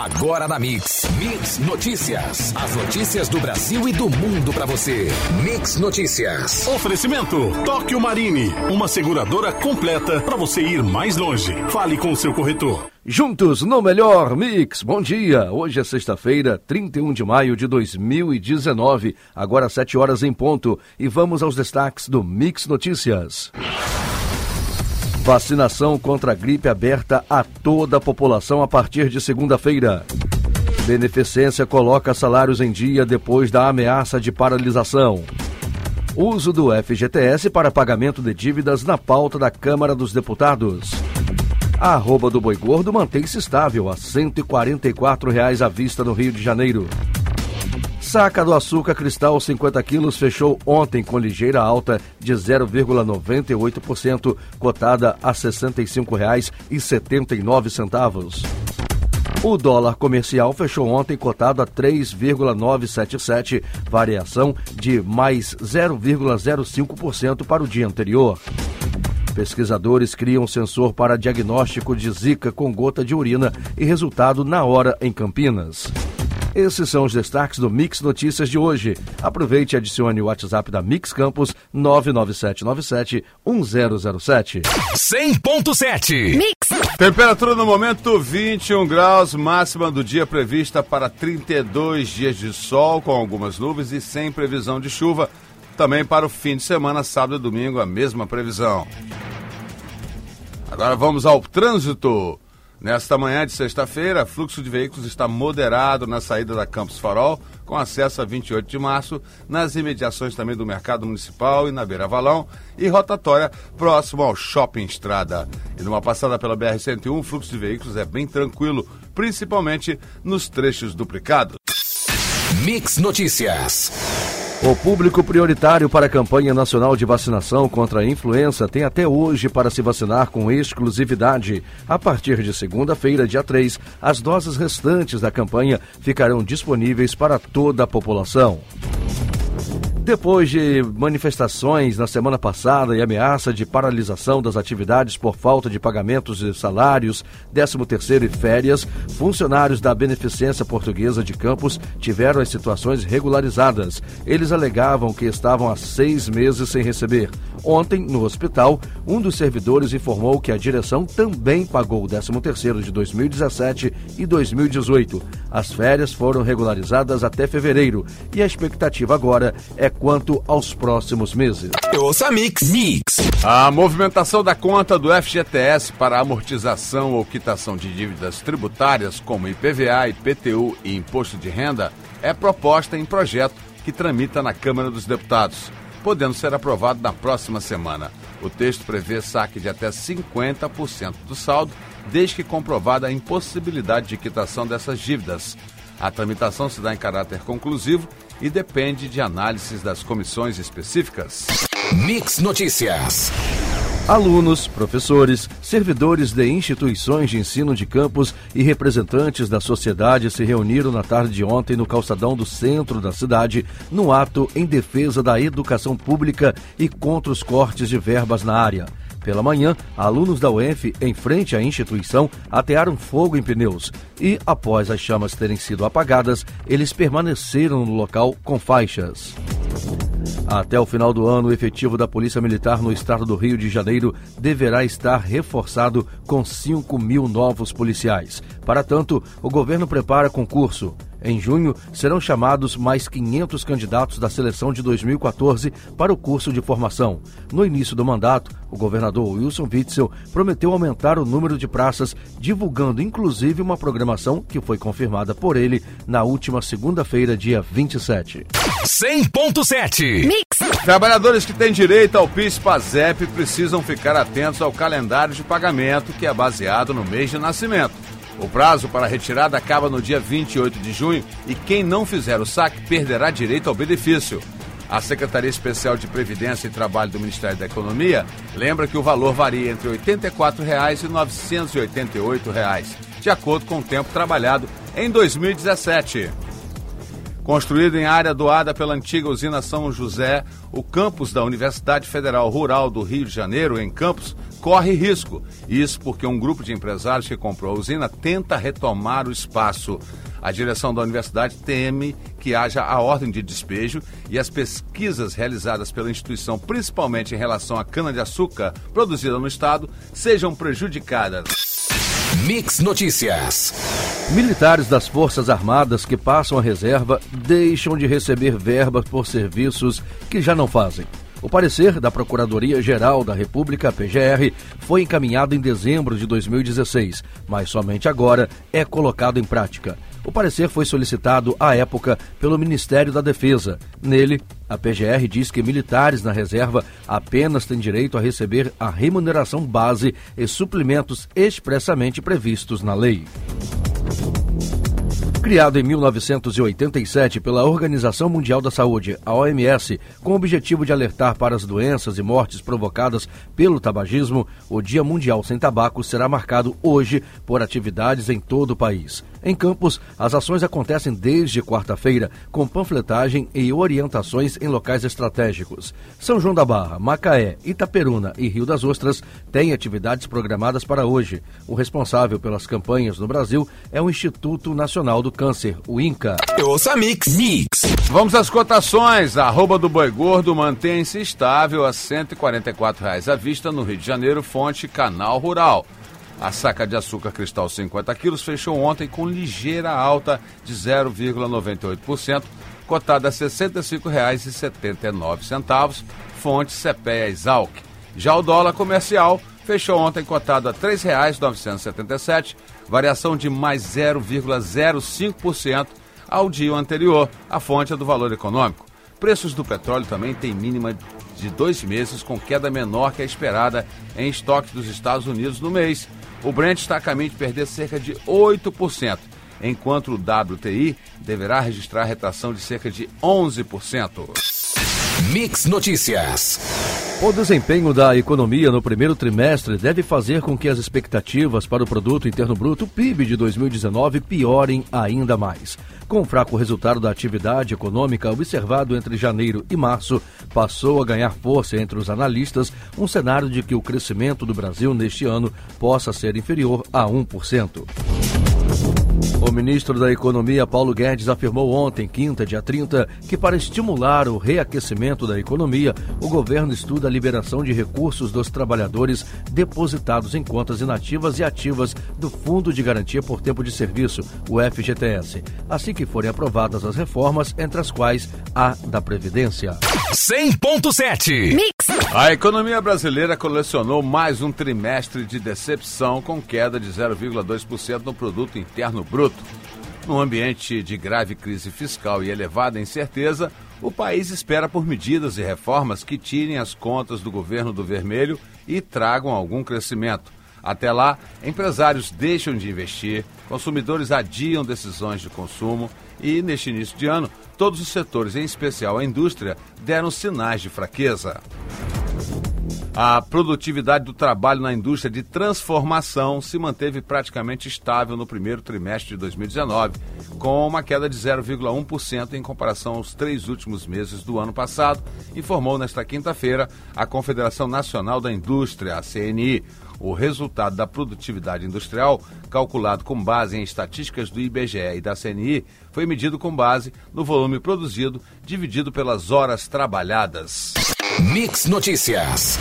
Agora na Mix. Mix Notícias. As notícias do Brasil e do mundo para você. Mix Notícias. Oferecimento Tóquio Marine, uma seguradora completa para você ir mais longe. Fale com o seu corretor. Juntos no melhor Mix. Bom dia. Hoje é sexta-feira, 31 de maio de 2019, agora 7 horas em ponto, e vamos aos destaques do Mix Notícias. Vacinação contra a gripe aberta a toda a população a partir de segunda-feira. Beneficência coloca salários em dia depois da ameaça de paralisação. Uso do FGTS para pagamento de dívidas na pauta da Câmara dos Deputados. A arroba do boi gordo mantém-se estável a 144 reais à vista no Rio de Janeiro. Saca do açúcar cristal 50 quilos fechou ontem com ligeira alta de 0,98%, cotada a R$ 65,79. O dólar comercial fechou ontem cotado a 3,977, variação de mais 0,05% para o dia anterior. Pesquisadores criam sensor para diagnóstico de zika com gota de urina e resultado na hora em Campinas. Esses são os destaques do Mix Notícias de hoje. Aproveite e adicione o WhatsApp da Mix Campus 99797 1007. 100.7 Mix. Temperatura no momento 21 graus, máxima do dia prevista para 32 dias de sol com algumas nuvens e sem previsão de chuva. Também para o fim de semana, sábado e domingo, a mesma previsão. Agora vamos ao trânsito. Nesta manhã de sexta-feira, fluxo de veículos está moderado na saída da Campos Farol, com acesso a 28 de março, nas imediações também do Mercado Municipal e na Beira Valão, e rotatória próximo ao Shopping Estrada. E numa passada pela BR-101, o fluxo de veículos é bem tranquilo, principalmente nos trechos duplicados. Mix Notícias. O público prioritário para a campanha nacional de vacinação contra a influenza tem até hoje para se vacinar com exclusividade. A partir de segunda-feira, dia 3, as doses restantes da campanha ficarão disponíveis para toda a população. Depois de manifestações na semana passada e ameaça de paralisação das atividades por falta de pagamentos de salários, 13º e férias, funcionários da Beneficência Portuguesa de Campos tiveram as situações regularizadas. Eles alegavam que estavam há seis meses sem receber. Ontem, no hospital, um dos servidores informou que a direção também pagou o 13º de 2017 e 2018. As férias foram regularizadas até fevereiro e a expectativa agora é quanto aos próximos meses. Ouça Mix. Mix. A movimentação da conta do FGTS para amortização ou quitação de dívidas tributárias como IPVA, IPTU e Imposto de Renda é proposta em projeto que tramita na Câmara dos Deputados, podendo ser aprovado na próxima semana. O texto prevê saque de até 50% do saldo, desde que comprovada a impossibilidade de quitação dessas dívidas. A tramitação se dá em caráter conclusivo e depende de análises das comissões específicas. Mix Notícias. Alunos, professores, servidores de instituições de ensino de campus e representantes da sociedade se reuniram na tarde de ontem no calçadão do centro da cidade, no ato em defesa da educação pública e contra os cortes de verbas na área. Pela manhã, alunos da UF, em frente à instituição, atearam fogo em pneus e, após as chamas terem sido apagadas, eles permaneceram no local com faixas. Até o final do ano, o efetivo da Polícia Militar no estado do Rio de Janeiro deverá estar reforçado com 5 mil novos policiais. Para tanto, o governo prepara concurso. Em junho, serão chamados mais 500 candidatos da seleção de 2014 para o curso de formação. No início do mandato, o governador Wilson Witzel prometeu aumentar o número de praças, divulgando inclusive uma programação que foi confirmada por ele na última segunda-feira, dia 27. 100.7 Mix. Trabalhadores que têm direito ao PIS-PASEP precisam ficar atentos ao calendário de pagamento que é baseado no mês de nascimento. O prazo para retirada acaba no dia 28 de junho e quem não fizer o saque perderá direito ao benefício. A Secretaria Especial de Previdência e Trabalho do Ministério da Economia lembra que o valor varia entre 84 reais e 988 reais, de acordo com o tempo trabalhado em 2017. Construído em área doada pela antiga usina São José, o campus da Universidade Federal Rural do Rio de Janeiro, em Campos, corre risco. Isso porque um grupo de empresários que comprou a usina tenta retomar o espaço. A direção da universidade teme que haja a ordem de despejo e as pesquisas realizadas pela instituição, principalmente em relação à cana-de-açúcar produzida no estado, sejam prejudicadas. Mix Notícias. Militares das Forças Armadas que passam a reserva deixam de receber verbas por serviços que já não fazem. O parecer da Procuradoria-Geral da República, PGR, foi encaminhado em dezembro de 2016, mas somente agora é colocado em prática. O parecer foi solicitado à época pelo Ministério da Defesa. Nele, a PGR diz que militares na reserva apenas têm direito a receber a remuneração base e suplementos expressamente previstos na lei. Criado em 1987 pela Organização Mundial da Saúde, a OMS, com o objetivo de alertar para as doenças e mortes provocadas pelo tabagismo, o Dia Mundial Sem Tabaco será marcado hoje por atividades em todo o país. Em Campos, as ações acontecem desde quarta-feira, com panfletagem e orientações em locais estratégicos. São João da Barra, Macaé, Itaperuna e Rio das Ostras têm atividades programadas para hoje. O responsável pelas campanhas no Brasil é o Instituto Nacional do Câncer, o INCA. Ouça Mix. Mix. Vamos às cotações. A arroba do boi gordo mantém-se estável a 144 reais à vista no Rio de Janeiro, fonte Canal Rural. A saca de açúcar cristal 50 quilos fechou ontem com ligeira alta de 0,98%, cotada a R$ 65,79, fonte CPEA Exalc. Já o dólar comercial fechou ontem cotado a R$ 3,977, variação de mais 0,05% ao dia anterior, a fonte é do valor econômico. Preços do petróleo também têm mínima de dois meses, com queda menor que a esperada em estoques dos Estados Unidos no mês. O Brent está a caminho de perder cerca de 8%, enquanto o WTI deverá registrar retração de cerca de 11%. Mix Notícias. O desempenho da economia no primeiro trimestre deve fazer com que as expectativas para o Produto Interno Bruto, PIB, de 2019 piorem ainda mais. Com o fraco resultado da atividade econômica observado entre janeiro e março, passou a ganhar força entre os analistas um cenário de que o crescimento do Brasil neste ano possa ser inferior a 1%. O ministro da Economia, Paulo Guedes, afirmou ontem, quinta, dia 30, que para estimular o reaquecimento da economia, o governo estuda a liberação de recursos dos trabalhadores depositados em contas inativas e ativas do Fundo de Garantia por Tempo de Serviço, o FGTS, assim que forem aprovadas as reformas, entre as quais a da Previdência. 100.7 Mix. A economia brasileira colecionou mais um trimestre de decepção com queda de 0,2% no produto interno bruto. Num ambiente de grave crise fiscal e elevada incerteza, o país espera por medidas e reformas que tirem as contas do governo do vermelho e tragam algum crescimento. Até lá, empresários deixam de investir, consumidores adiam decisões de consumo e, neste início de ano, todos os setores, em especial a indústria, deram sinais de fraqueza. A produtividade do trabalho na indústria de transformação se manteve praticamente estável no primeiro trimestre de 2019, com uma queda de 0,1% em comparação aos três últimos meses do ano passado, informou nesta quinta-feira a Confederação Nacional da Indústria, a CNI. O resultado da produtividade industrial, calculado com base em estatísticas do IBGE e da CNI, foi medido com base no volume produzido dividido pelas horas trabalhadas. Mix Notícias.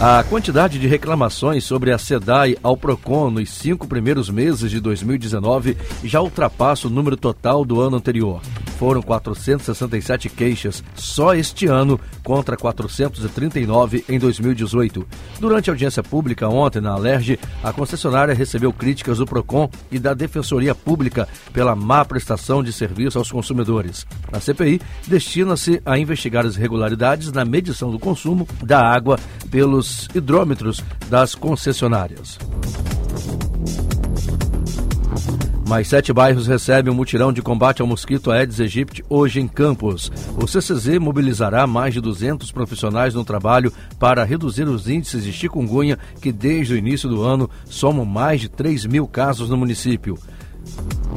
A quantidade de reclamações sobre a SEDAI ao PROCON nos cinco primeiros meses de 2019 já ultrapassa o número total do ano anterior. Foram 467 queixas só este ano, contra 439 em 2018. Durante a audiência pública ontem na Alerj, a concessionária recebeu críticas do PROCON e da Defensoria Pública pela má prestação de serviço aos consumidores. A CPI destina-se a investigar as irregularidades na medição do consumo da água pelos hidrômetros das concessionárias. Mais sete bairros recebem um mutirão de combate ao mosquito Aedes aegypti hoje em Campos. O CCZ mobilizará mais de 200 profissionais no trabalho para reduzir os índices de chikungunya, que desde o início do ano somam mais de 3 mil casos no município.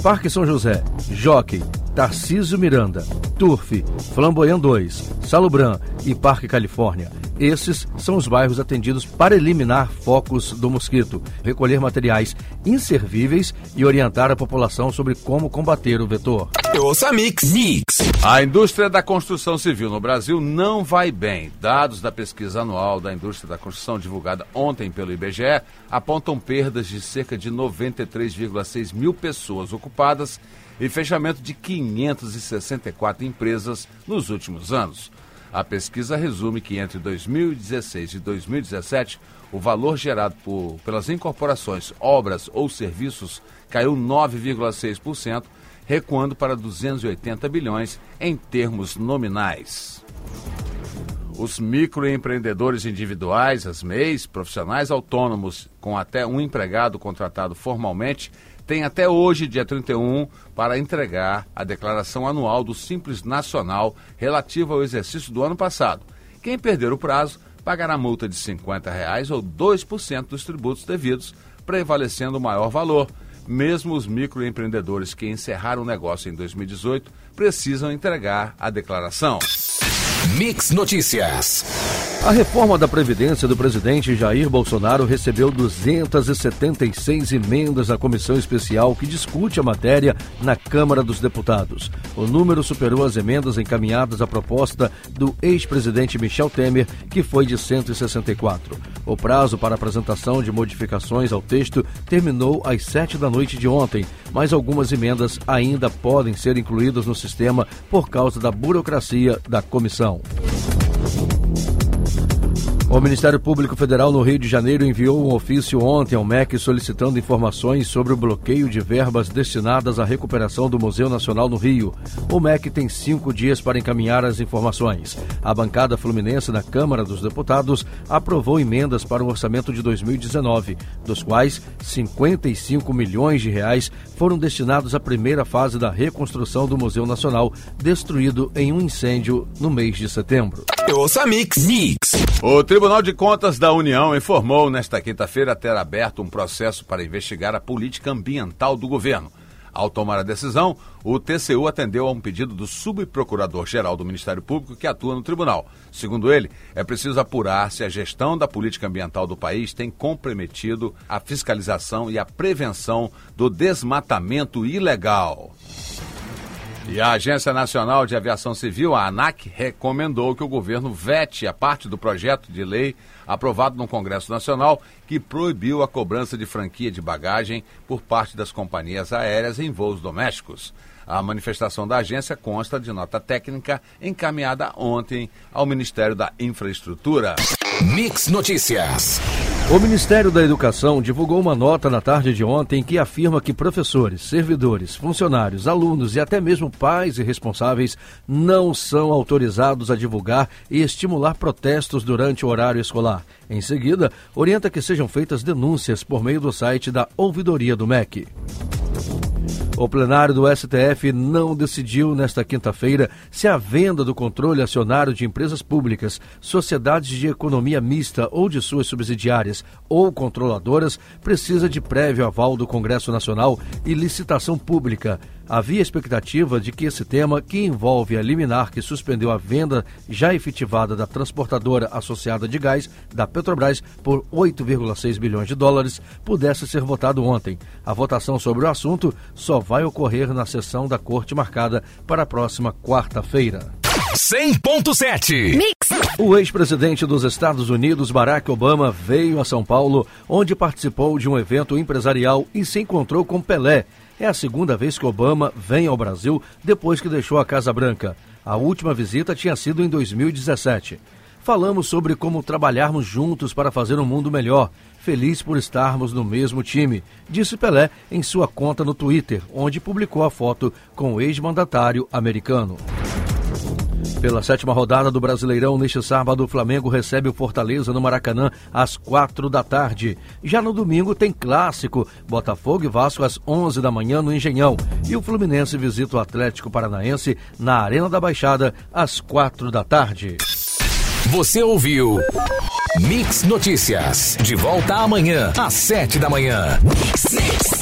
Parque São José, Jockey, Tarcísio Miranda, Turf, Flamboyant 2, Salubran e Parque Califórnia Esses são os bairros atendidos para eliminar focos do mosquito, recolher materiais inservíveis e orientar a população sobre como combater o vetor. Ouça Mix. Mix. A indústria da construção civil no Brasil não vai bem. Dados da pesquisa anual da indústria da construção divulgada ontem pelo IBGE apontam perdas de cerca de 93,6 mil pessoas ocupadas e fechamento de 564 empresas nos últimos anos. A pesquisa resume que entre 2016 e 2017, o valor gerado por, pelas incorporações, obras ou serviços caiu 9,6%, recuando para 280 bilhões em termos nominais. Os microempreendedores individuais, as MEIs, profissionais autônomos com até um empregado contratado formalmente, têm até hoje, dia 31, para entregar a declaração anual do Simples Nacional relativa ao exercício do ano passado. Quem perder o prazo pagará multa de 50 reais ou 2% dos tributos devidos, prevalecendo o maior valor. Mesmo os microempreendedores que encerraram o negócio em 2018 precisam entregar a declaração. Mix Notícias. A reforma da Previdência do presidente Jair Bolsonaro recebeu 276 emendas na comissão especial que discute a matéria na Câmara dos Deputados. O número superou as emendas encaminhadas à proposta do ex-presidente Michel Temer, que foi de 164. O prazo para apresentação de modificações ao texto terminou às 7 da noite de ontem, mas algumas emendas ainda podem ser incluídas no sistema por causa da burocracia da comissão. O Ministério Público Federal no Rio de Janeiro enviou um ofício ontem ao MEC solicitando informações sobre o bloqueio de verbas destinadas à recuperação do Museu Nacional no Rio. O MEC tem cinco dias para encaminhar as informações. A bancada fluminense na Câmara dos Deputados aprovou emendas para o orçamento de 2019, dos quais 55 milhões de reais foram destinados à primeira fase da reconstrução do Museu Nacional, destruído em um incêndio no mês de setembro. Ouça Mix. Mix. O Tribunal de Contas da União informou nesta quinta-feira ter aberto um processo para investigar a política ambiental do governo. Ao tomar a decisão, o TCU atendeu a um pedido do subprocurador-geral do Ministério Público que atua no tribunal. Segundo ele, é preciso apurar se a gestão da política ambiental do país tem comprometido a fiscalização e a prevenção do desmatamento ilegal. E a Agência Nacional de Aviação Civil, a ANAC, recomendou que o governo vete a parte do projeto de lei aprovado no Congresso Nacional que proibiu a cobrança de franquia de bagagem por parte das companhias aéreas em voos domésticos. A manifestação da agência consta de nota técnica encaminhada ontem ao Ministério da Infraestrutura. Mix Notícias. O Ministério da Educação divulgou uma nota na tarde de ontem que afirma que professores, servidores, funcionários, alunos e até mesmo pais e responsáveis não são autorizados a divulgar e estimular protestos durante o horário escolar. Em seguida, orienta que sejam feitas denúncias por meio do site da Ouvidoria do MEC. O plenário do STF não decidiu nesta quinta-feira se a venda do controle acionário de empresas públicas, sociedades de economia mista ou de suas subsidiárias ou controladoras precisa de prévio aval do Congresso Nacional e licitação pública. Havia expectativa de que esse tema, que envolve a liminar que suspendeu a venda já efetivada da transportadora associada de gás da Petrobras por 8,6 bilhões de dólares, pudesse ser votado ontem. A votação sobre o assunto só vai ocorrer na sessão da corte marcada para a próxima quarta-feira. 100.7 Mix. O ex-presidente dos Estados Unidos, Barack Obama, veio a São Paulo, onde participou de um evento empresarial e se encontrou com Pelé. É a segunda vez que Obama vem ao Brasil depois que deixou a Casa Branca. A última visita tinha sido em 2017. Falamos sobre como trabalharmos juntos para fazer um mundo melhor. Feliz por estarmos no mesmo time, disse Pelé em sua conta no Twitter, onde publicou a foto com o ex-mandatário americano. Pela sétima rodada do Brasileirão, neste sábado, o Flamengo recebe o Fortaleza no Maracanã às quatro da tarde. Já no domingo tem clássico, Botafogo e Vasco às onze da manhã no Engenhão. E o Fluminense visita o Atlético Paranaense na Arena da Baixada às quatro da tarde. Você ouviu Mix Notícias. De volta amanhã às sete da manhã. Mix, mix.